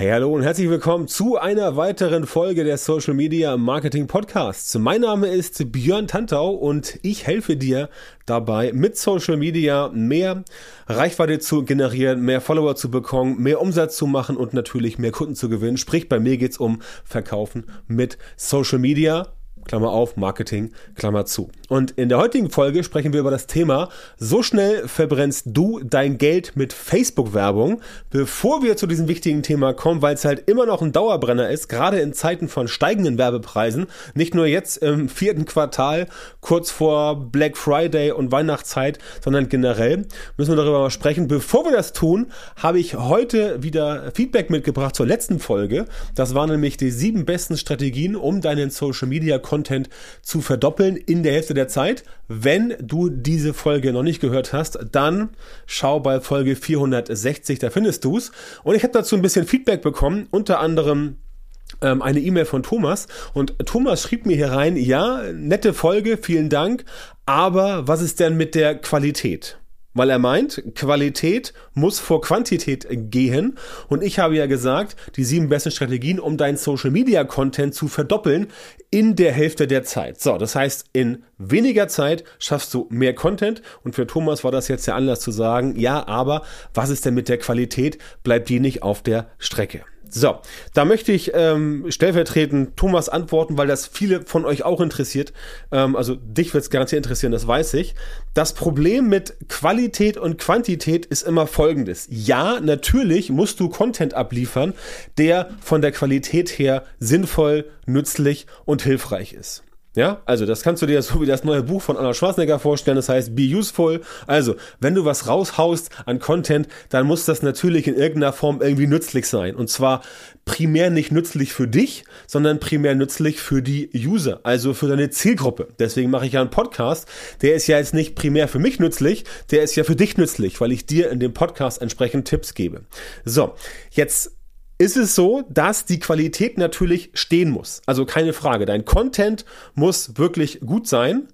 Hey, hallo und herzlich willkommen zu einer weiteren Folge der Social Media Marketing Podcasts. Mein Name ist Björn Tantau und ich helfe dir dabei, mit Social Media mehr Reichweite zu generieren, mehr Follower zu bekommen, mehr Umsatz zu machen und natürlich mehr Kunden zu gewinnen. Sprich, bei mir geht's um Verkaufen mit Social Media Klammer auf, Marketing, Klammer zu. Und in der heutigen Folge sprechen wir über das Thema, so schnell verbrennst du dein Geld mit Facebook-Werbung. Bevor wir zu diesem wichtigen Thema kommen, weil es halt immer noch ein Dauerbrenner ist, gerade in Zeiten von steigenden Werbepreisen, nicht nur jetzt im vierten Quartal, kurz vor Black Friday und Weihnachtszeit, sondern generell müssen wir darüber mal sprechen. Bevor wir das tun, habe ich heute wieder Feedback mitgebracht zur letzten Folge. Das waren nämlich die sieben besten Strategien, um deinen Social Media Content zu verdoppeln in der Hälfte der Zeit. Wenn du diese Folge noch nicht gehört hast, dann schau bei Folge 460, da findest du es. Und ich habe dazu ein bisschen Feedback bekommen, unter anderem ähm, eine E-Mail von Thomas und Thomas schrieb mir hier rein, ja, nette Folge, vielen Dank, aber was ist denn mit der Qualität? Weil er meint, Qualität muss vor Quantität gehen. Und ich habe ja gesagt, die sieben besten Strategien, um deinen Social Media Content zu verdoppeln in der Hälfte der Zeit. So, das heißt, in weniger Zeit schaffst du mehr Content. Und für Thomas war das jetzt der Anlass zu sagen, ja, aber was ist denn mit der Qualität? Bleibt die nicht auf der Strecke? So, da möchte ich ähm, stellvertretend Thomas antworten, weil das viele von euch auch interessiert. Ähm, also dich wird es garantiert interessieren, das weiß ich. Das Problem mit Qualität und Quantität ist immer folgendes. Ja, natürlich musst du Content abliefern, der von der Qualität her sinnvoll, nützlich und hilfreich ist. Ja, also das kannst du dir so wie das neue Buch von Anna Schwarzenegger vorstellen, das heißt Be Useful. Also, wenn du was raushaust an Content, dann muss das natürlich in irgendeiner Form irgendwie nützlich sein. Und zwar primär nicht nützlich für dich, sondern primär nützlich für die User, also für deine Zielgruppe. Deswegen mache ich ja einen Podcast. Der ist ja jetzt nicht primär für mich nützlich, der ist ja für dich nützlich, weil ich dir in dem Podcast entsprechend Tipps gebe. So, jetzt ist es so, dass die Qualität natürlich stehen muss. Also keine Frage. Dein Content muss wirklich gut sein,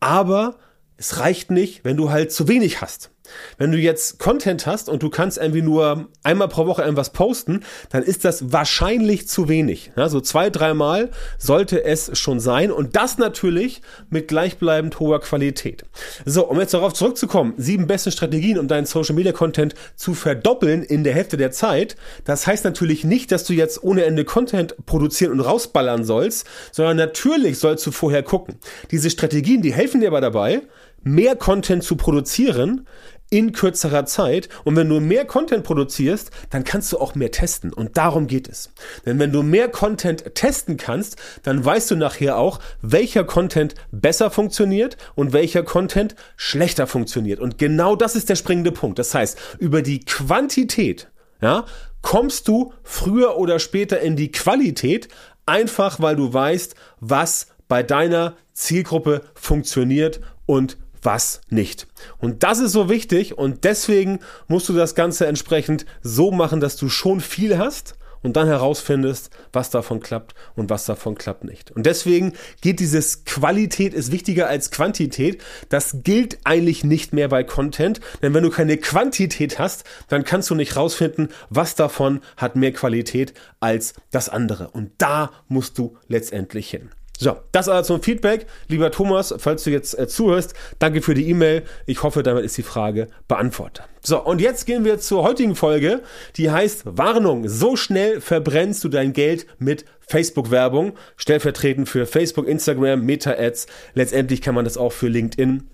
aber es reicht nicht, wenn du halt zu wenig hast. Wenn du jetzt Content hast und du kannst irgendwie nur einmal pro Woche irgendwas posten, dann ist das wahrscheinlich zu wenig. Ja, so zwei, dreimal sollte es schon sein und das natürlich mit gleichbleibend hoher Qualität. So, um jetzt darauf zurückzukommen, sieben beste Strategien, um deinen Social Media Content zu verdoppeln in der Hälfte der Zeit. Das heißt natürlich nicht, dass du jetzt ohne Ende Content produzieren und rausballern sollst, sondern natürlich sollst du vorher gucken. Diese Strategien, die helfen dir aber dabei, mehr Content zu produzieren in kürzerer Zeit. Und wenn du mehr Content produzierst, dann kannst du auch mehr testen. Und darum geht es. Denn wenn du mehr Content testen kannst, dann weißt du nachher auch, welcher Content besser funktioniert und welcher Content schlechter funktioniert. Und genau das ist der springende Punkt. Das heißt, über die Quantität, ja, kommst du früher oder später in die Qualität, einfach weil du weißt, was bei deiner Zielgruppe funktioniert und was nicht. Und das ist so wichtig und deswegen musst du das Ganze entsprechend so machen, dass du schon viel hast und dann herausfindest, was davon klappt und was davon klappt nicht. Und deswegen geht dieses Qualität ist wichtiger als Quantität. Das gilt eigentlich nicht mehr bei Content, denn wenn du keine Quantität hast, dann kannst du nicht rausfinden, was davon hat mehr Qualität als das andere. Und da musst du letztendlich hin. So, das also zum Feedback. Lieber Thomas, falls du jetzt äh, zuhörst, danke für die E-Mail. Ich hoffe, damit ist die Frage beantwortet. So, und jetzt gehen wir zur heutigen Folge, die heißt Warnung. So schnell verbrennst du dein Geld mit Facebook-Werbung. Stellvertretend für Facebook, Instagram, Meta-Ads. Letztendlich kann man das auch für LinkedIn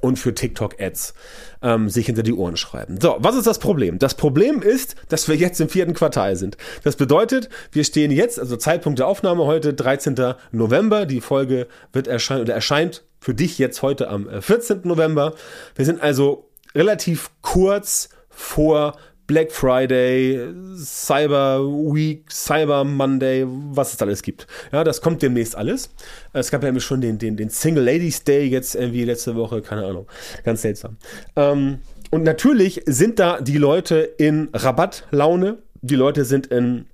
und für TikTok-Ads ähm, sich hinter die Ohren schreiben. So, was ist das Problem? Das Problem ist, dass wir jetzt im vierten Quartal sind. Das bedeutet, wir stehen jetzt, also Zeitpunkt der Aufnahme heute, 13. November. Die Folge wird erscheinen oder erscheint für dich jetzt heute am 14. Äh, November. Wir sind also relativ kurz vor Black Friday, Cyber Week, Cyber Monday, was es alles gibt. Ja, das kommt demnächst alles. Es gab ja schon den, den, den Single Ladies Day jetzt irgendwie letzte Woche, keine Ahnung. Ganz seltsam. Ähm, und natürlich sind da die Leute in Rabattlaune. Die Leute sind in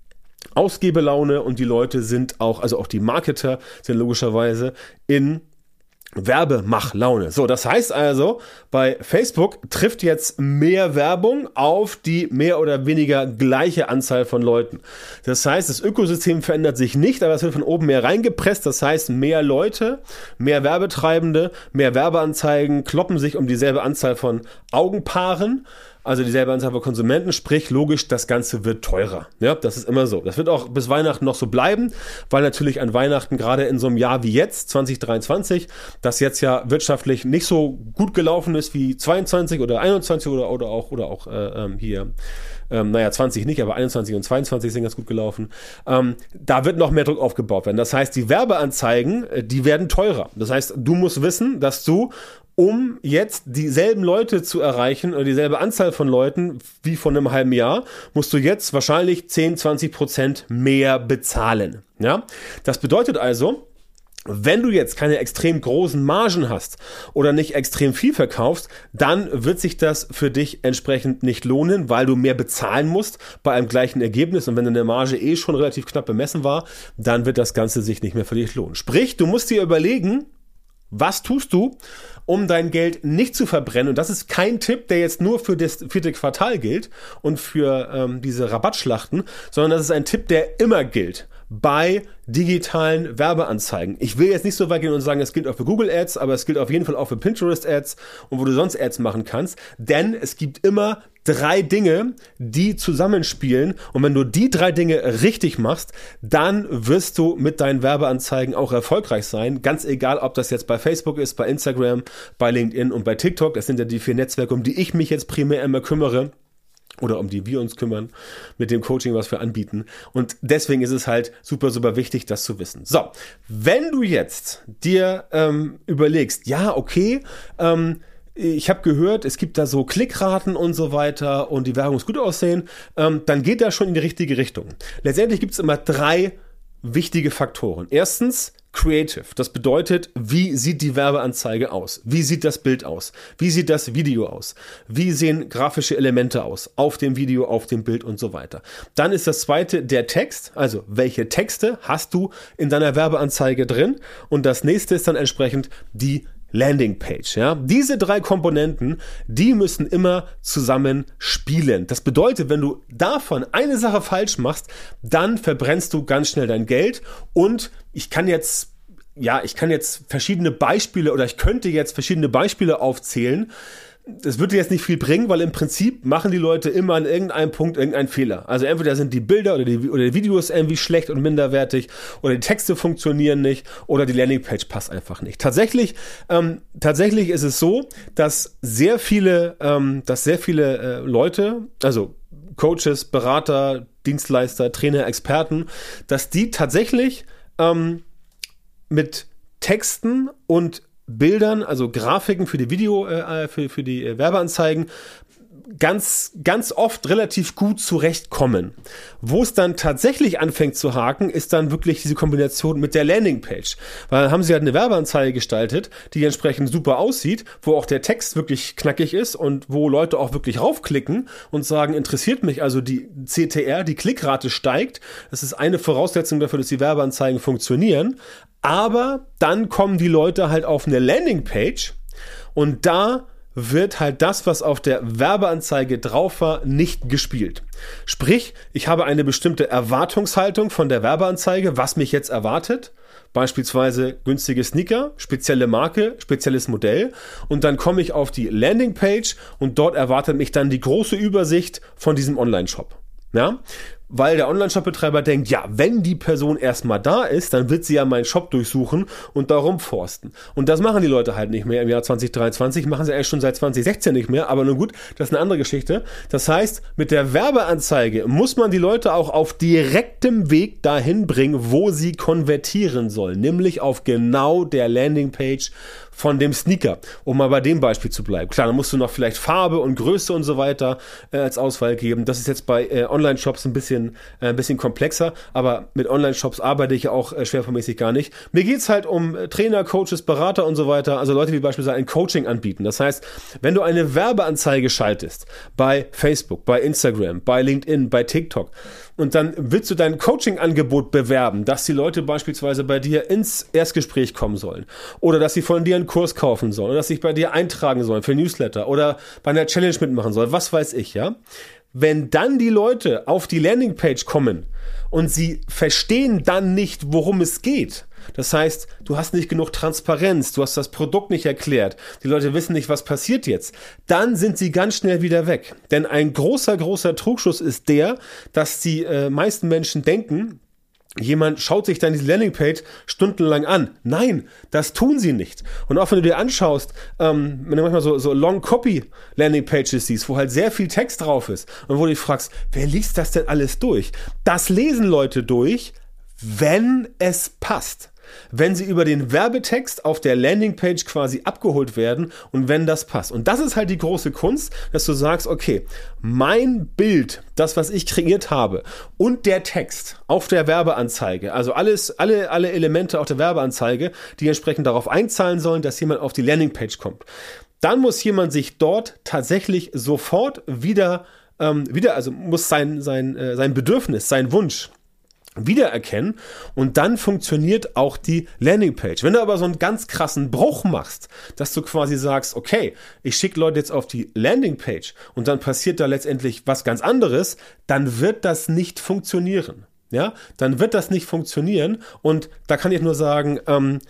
Ausgebelaune und die Leute sind auch, also auch die Marketer sind logischerweise in Werbemachlaune. So, das heißt also, bei Facebook trifft jetzt mehr Werbung auf die mehr oder weniger gleiche Anzahl von Leuten. Das heißt, das Ökosystem verändert sich nicht, aber es wird von oben mehr reingepresst. Das heißt, mehr Leute, mehr Werbetreibende, mehr Werbeanzeigen kloppen sich um dieselbe Anzahl von Augenpaaren also dieselbe Anzahl von Konsumenten, sprich logisch, das Ganze wird teurer. Ja, das ist immer so. Das wird auch bis Weihnachten noch so bleiben, weil natürlich an Weihnachten gerade in so einem Jahr wie jetzt, 2023, das jetzt ja wirtschaftlich nicht so gut gelaufen ist wie 22 oder 21 oder, oder auch, oder auch äh, ähm, hier ähm, naja, 20 nicht, aber 21 und 22 sind ganz gut gelaufen. Ähm, da wird noch mehr Druck aufgebaut werden. Das heißt, die Werbeanzeigen, äh, die werden teurer. Das heißt, du musst wissen, dass du um jetzt dieselben Leute zu erreichen oder dieselbe Anzahl von Leuten wie vor einem halben Jahr, musst du jetzt wahrscheinlich 10, 20 Prozent mehr bezahlen. Ja, das bedeutet also, wenn du jetzt keine extrem großen Margen hast oder nicht extrem viel verkaufst, dann wird sich das für dich entsprechend nicht lohnen, weil du mehr bezahlen musst bei einem gleichen Ergebnis. Und wenn deine Marge eh schon relativ knapp bemessen war, dann wird das Ganze sich nicht mehr für dich lohnen. Sprich, du musst dir überlegen, was tust du, um dein Geld nicht zu verbrennen? Und das ist kein Tipp, der jetzt nur für das vierte Quartal gilt und für ähm, diese Rabattschlachten, sondern das ist ein Tipp, der immer gilt bei digitalen Werbeanzeigen. Ich will jetzt nicht so weit gehen und sagen, es gilt auch für Google Ads, aber es gilt auf jeden Fall auch für Pinterest Ads und wo du sonst Ads machen kannst, denn es gibt immer drei Dinge, die zusammenspielen und wenn du die drei Dinge richtig machst, dann wirst du mit deinen Werbeanzeigen auch erfolgreich sein, ganz egal, ob das jetzt bei Facebook ist, bei Instagram, bei LinkedIn und bei TikTok. Das sind ja die vier Netzwerke, um die ich mich jetzt primär immer kümmere oder um die wir uns kümmern mit dem Coaching, was wir anbieten. Und deswegen ist es halt super, super wichtig, das zu wissen. So, wenn du jetzt dir ähm, überlegst, ja, okay, ähm, ich habe gehört, es gibt da so Klickraten und so weiter und die Werbung muss gut aussehen, ähm, dann geht das schon in die richtige Richtung. Letztendlich gibt es immer drei wichtige Faktoren. Erstens, Creative. Das bedeutet, wie sieht die Werbeanzeige aus? Wie sieht das Bild aus? Wie sieht das Video aus? Wie sehen grafische Elemente aus? Auf dem Video, auf dem Bild und so weiter. Dann ist das zweite der Text. Also, welche Texte hast du in deiner Werbeanzeige drin? Und das nächste ist dann entsprechend die Landingpage. Ja? Diese drei Komponenten, die müssen immer zusammen spielen. Das bedeutet, wenn du davon eine Sache falsch machst, dann verbrennst du ganz schnell dein Geld. Und ich kann jetzt ja, ich kann jetzt verschiedene Beispiele oder ich könnte jetzt verschiedene Beispiele aufzählen, das würde jetzt nicht viel bringen, weil im Prinzip machen die Leute immer an irgendeinem Punkt irgendeinen Fehler. Also entweder sind die Bilder oder die, oder die Videos irgendwie schlecht und minderwertig oder die Texte funktionieren nicht oder die Landingpage passt einfach nicht. Tatsächlich, ähm, tatsächlich ist es so, dass sehr viele, ähm, dass sehr viele äh, Leute, also Coaches, Berater, Dienstleister, Trainer, Experten, dass die tatsächlich ähm, mit Texten und Bildern, also Grafiken für die Video, äh, für, für die äh, Werbeanzeigen, ganz, ganz oft relativ gut zurechtkommen. Wo es dann tatsächlich anfängt zu haken, ist dann wirklich diese Kombination mit der Landingpage. Weil dann haben sie halt eine Werbeanzeige gestaltet, die entsprechend super aussieht, wo auch der Text wirklich knackig ist und wo Leute auch wirklich raufklicken und sagen, interessiert mich also die CTR, die Klickrate steigt. Das ist eine Voraussetzung dafür, dass die Werbeanzeigen funktionieren. Aber dann kommen die Leute halt auf eine Landingpage und da wird halt das, was auf der Werbeanzeige drauf war, nicht gespielt. Sprich, ich habe eine bestimmte Erwartungshaltung von der Werbeanzeige, was mich jetzt erwartet. Beispielsweise günstige Sneaker, spezielle Marke, spezielles Modell. Und dann komme ich auf die Landingpage und dort erwartet mich dann die große Übersicht von diesem Online-Shop. Ja? Weil der Online-Shop-Betreiber denkt, ja, wenn die Person erstmal da ist, dann wird sie ja meinen Shop durchsuchen und da rumforsten. Und das machen die Leute halt nicht mehr im Jahr 2023, machen sie eigentlich schon seit 2016 nicht mehr, aber nun gut, das ist eine andere Geschichte. Das heißt, mit der Werbeanzeige muss man die Leute auch auf direktem Weg dahin bringen, wo sie konvertieren sollen, nämlich auf genau der Landingpage von dem Sneaker, um mal bei dem Beispiel zu bleiben. Klar, dann musst du noch vielleicht Farbe und Größe und so weiter äh, als Auswahl geben. Das ist jetzt bei äh, Online-Shops ein bisschen, äh, ein bisschen komplexer, aber mit Online-Shops arbeite ich ja auch äh, schwerpunktmäßig gar nicht. Mir geht's halt um äh, Trainer, Coaches, Berater und so weiter, also Leute, die beispielsweise ein Coaching anbieten. Das heißt, wenn du eine Werbeanzeige schaltest bei Facebook, bei Instagram, bei LinkedIn, bei TikTok und dann willst du dein Coaching-Angebot bewerben, dass die Leute beispielsweise bei dir ins Erstgespräch kommen sollen. Oder dass sie von dir einen Kurs kaufen sollen. Oder dass sie sich bei dir eintragen sollen für Newsletter oder bei einer Challenge mitmachen sollen, was weiß ich, ja. Wenn dann die Leute auf die Landingpage kommen und sie verstehen dann nicht, worum es geht, das heißt, du hast nicht genug Transparenz, du hast das Produkt nicht erklärt, die Leute wissen nicht, was passiert jetzt. Dann sind sie ganz schnell wieder weg. Denn ein großer, großer Trugschuss ist der, dass die äh, meisten Menschen denken, Jemand schaut sich dann diese Landingpage stundenlang an. Nein, das tun sie nicht. Und auch wenn du dir anschaust, ähm, wenn du manchmal so, so Long-Copy-Landingpages siehst, wo halt sehr viel Text drauf ist und wo du dich fragst, wer liest das denn alles durch? Das lesen Leute durch, wenn es passt wenn sie über den Werbetext auf der Landingpage quasi abgeholt werden und wenn das passt. Und das ist halt die große Kunst, dass du sagst, okay, mein Bild, das, was ich kreiert habe und der Text auf der Werbeanzeige, also alles, alle, alle Elemente auf der Werbeanzeige, die entsprechend darauf einzahlen sollen, dass jemand auf die Landingpage kommt. Dann muss jemand sich dort tatsächlich sofort wieder, ähm, wieder, also muss sein, sein, äh, sein Bedürfnis, sein Wunsch, wiedererkennen und dann funktioniert auch die Landingpage. Wenn du aber so einen ganz krassen Bruch machst, dass du quasi sagst, okay, ich schicke Leute jetzt auf die Landingpage und dann passiert da letztendlich was ganz anderes, dann wird das nicht funktionieren. Ja, dann wird das nicht funktionieren und da kann ich nur sagen, ähm,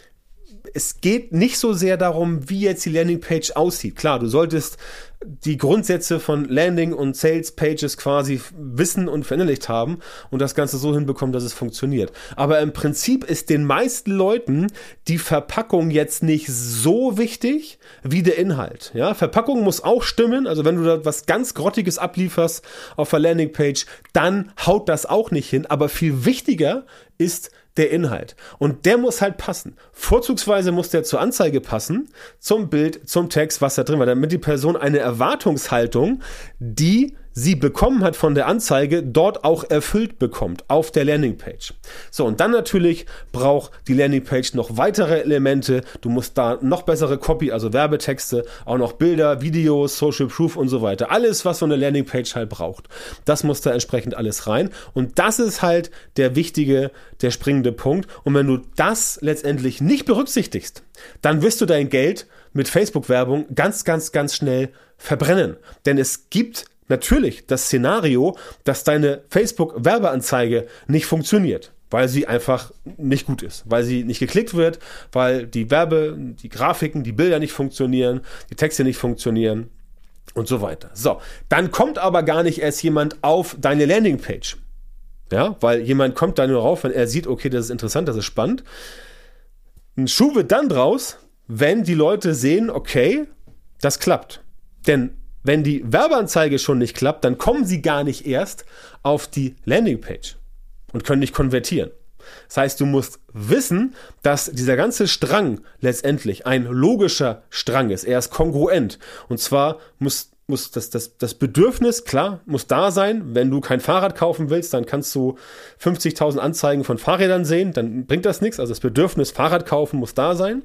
es geht nicht so sehr darum, wie jetzt die Landingpage aussieht. Klar, du solltest die Grundsätze von Landing und Sales Pages quasi wissen und verinnerlicht haben und das Ganze so hinbekommen, dass es funktioniert. Aber im Prinzip ist den meisten Leuten die Verpackung jetzt nicht so wichtig wie der Inhalt. Ja, Verpackung muss auch stimmen. Also wenn du da was ganz Grottiges ablieferst auf der Landingpage, dann haut das auch nicht hin. Aber viel wichtiger ist der Inhalt. Und der muss halt passen. Vorzugsweise muss der zur Anzeige passen, zum Bild, zum Text, was da drin war, damit die Person eine Erwartungshaltung, die sie bekommen hat von der Anzeige, dort auch erfüllt bekommt auf der Landingpage. So, und dann natürlich braucht die Landingpage noch weitere Elemente. Du musst da noch bessere Copy, also Werbetexte, auch noch Bilder, Videos, Social Proof und so weiter. Alles, was so eine Landingpage halt braucht. Das muss da entsprechend alles rein. Und das ist halt der wichtige, der springende Punkt. Und wenn du das letztendlich nicht berücksichtigst, dann wirst du dein Geld mit Facebook-Werbung ganz, ganz, ganz schnell verbrennen. Denn es gibt natürlich das Szenario, dass deine Facebook-Werbeanzeige nicht funktioniert, weil sie einfach nicht gut ist, weil sie nicht geklickt wird, weil die Werbe, die Grafiken, die Bilder nicht funktionieren, die Texte nicht funktionieren und so weiter. So, dann kommt aber gar nicht erst jemand auf deine Landingpage. Ja, weil jemand kommt da nur rauf, wenn er sieht, okay, das ist interessant, das ist spannend. Ein Schuh wird dann draus, wenn die Leute sehen, okay, das klappt. Denn wenn die Werbeanzeige schon nicht klappt, dann kommen sie gar nicht erst auf die Landingpage und können nicht konvertieren. Das heißt, du musst wissen, dass dieser ganze Strang letztendlich ein logischer Strang ist. Er ist kongruent. Und zwar muss, muss das, das, das Bedürfnis, klar, muss da sein. Wenn du kein Fahrrad kaufen willst, dann kannst du 50.000 Anzeigen von Fahrrädern sehen. Dann bringt das nichts. Also das Bedürfnis, Fahrrad kaufen, muss da sein.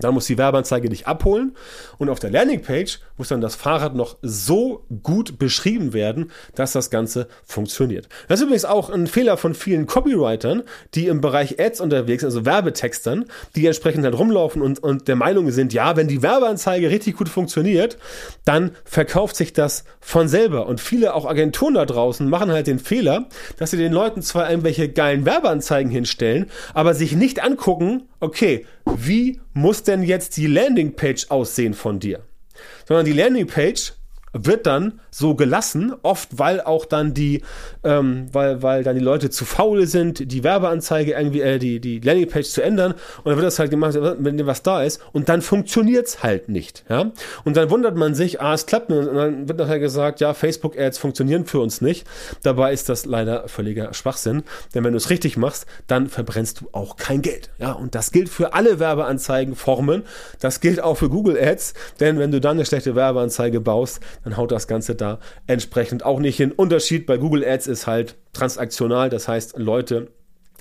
Dann muss die Werbeanzeige dich abholen und auf der Landingpage muss dann das Fahrrad noch so gut beschrieben werden, dass das Ganze funktioniert. Das ist übrigens auch ein Fehler von vielen Copywritern, die im Bereich Ads unterwegs sind, also Werbetextern, die entsprechend halt rumlaufen und, und der Meinung sind, ja, wenn die Werbeanzeige richtig gut funktioniert, dann verkauft sich das von selber. Und viele auch Agenturen da draußen machen halt den Fehler, dass sie den Leuten zwar irgendwelche geilen Werbeanzeigen hinstellen, aber sich nicht angucken, okay, wie muss denn jetzt die Landingpage aussehen von dir? Sondern die Landingpage wird dann so gelassen, oft weil auch dann die, ähm, weil, weil dann die Leute zu faul sind, die Werbeanzeige irgendwie, äh, die, die Landingpage zu ändern und dann wird das halt gemacht, wenn was da ist und dann funktioniert's halt nicht, ja. Und dann wundert man sich, ah, es klappt nicht und dann wird nachher gesagt, ja, Facebook-Ads funktionieren für uns nicht. Dabei ist das leider völliger Schwachsinn, denn wenn du es richtig machst, dann verbrennst du auch kein Geld, ja. Und das gilt für alle Werbeanzeigenformen, das gilt auch für Google Ads, denn wenn du dann eine schlechte Werbeanzeige baust, dann haut das Ganze da entsprechend auch nicht hin. Unterschied bei Google Ads ist halt transaktional, das heißt, Leute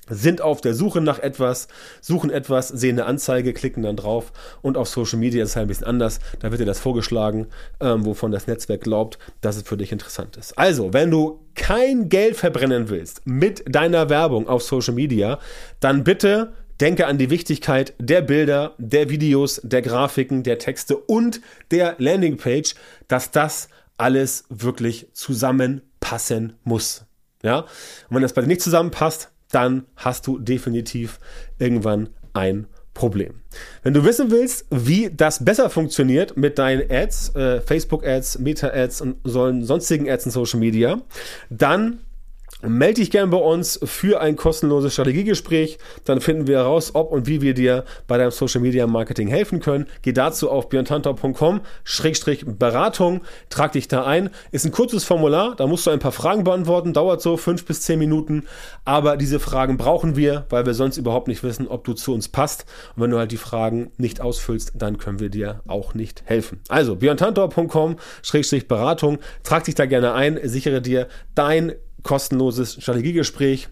sind auf der Suche nach etwas, suchen etwas, sehen eine Anzeige, klicken dann drauf und auf Social Media ist es halt ein bisschen anders. Da wird dir das vorgeschlagen, ähm, wovon das Netzwerk glaubt, dass es für dich interessant ist. Also, wenn du kein Geld verbrennen willst mit deiner Werbung auf Social Media, dann bitte denke an die Wichtigkeit der Bilder, der Videos, der Grafiken, der Texte und der Landingpage, dass das alles wirklich zusammenpassen muss. Ja? Und wenn das bei dir nicht zusammenpasst, dann hast du definitiv irgendwann ein Problem. Wenn du wissen willst, wie das besser funktioniert mit deinen Ads, äh, Facebook-Ads, Meta-Ads und sonstigen Ads in Social Media, dann Melde dich gerne bei uns für ein kostenloses Strategiegespräch. Dann finden wir heraus, ob und wie wir dir bei deinem Social Media Marketing helfen können. Geh dazu auf björntantau.com-beratung. Trag dich da ein. Ist ein kurzes Formular. Da musst du ein paar Fragen beantworten. Dauert so fünf bis zehn Minuten. Aber diese Fragen brauchen wir, weil wir sonst überhaupt nicht wissen, ob du zu uns passt. Und wenn du halt die Fragen nicht ausfüllst, dann können wir dir auch nicht helfen. Also björntantau.com-beratung. Trag dich da gerne ein. Sichere dir dein kostenloses Strategiegespräch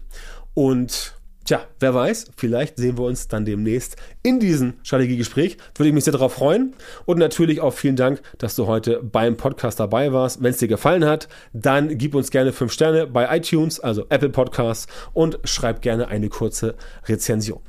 und Tja, wer weiß, vielleicht sehen wir uns dann demnächst in diesem Strategiegespräch. Würde ich mich sehr darauf freuen. Und natürlich auch vielen Dank, dass du heute beim Podcast dabei warst. Wenn es dir gefallen hat, dann gib uns gerne 5 Sterne bei iTunes, also Apple Podcasts, und schreib gerne eine kurze Rezension.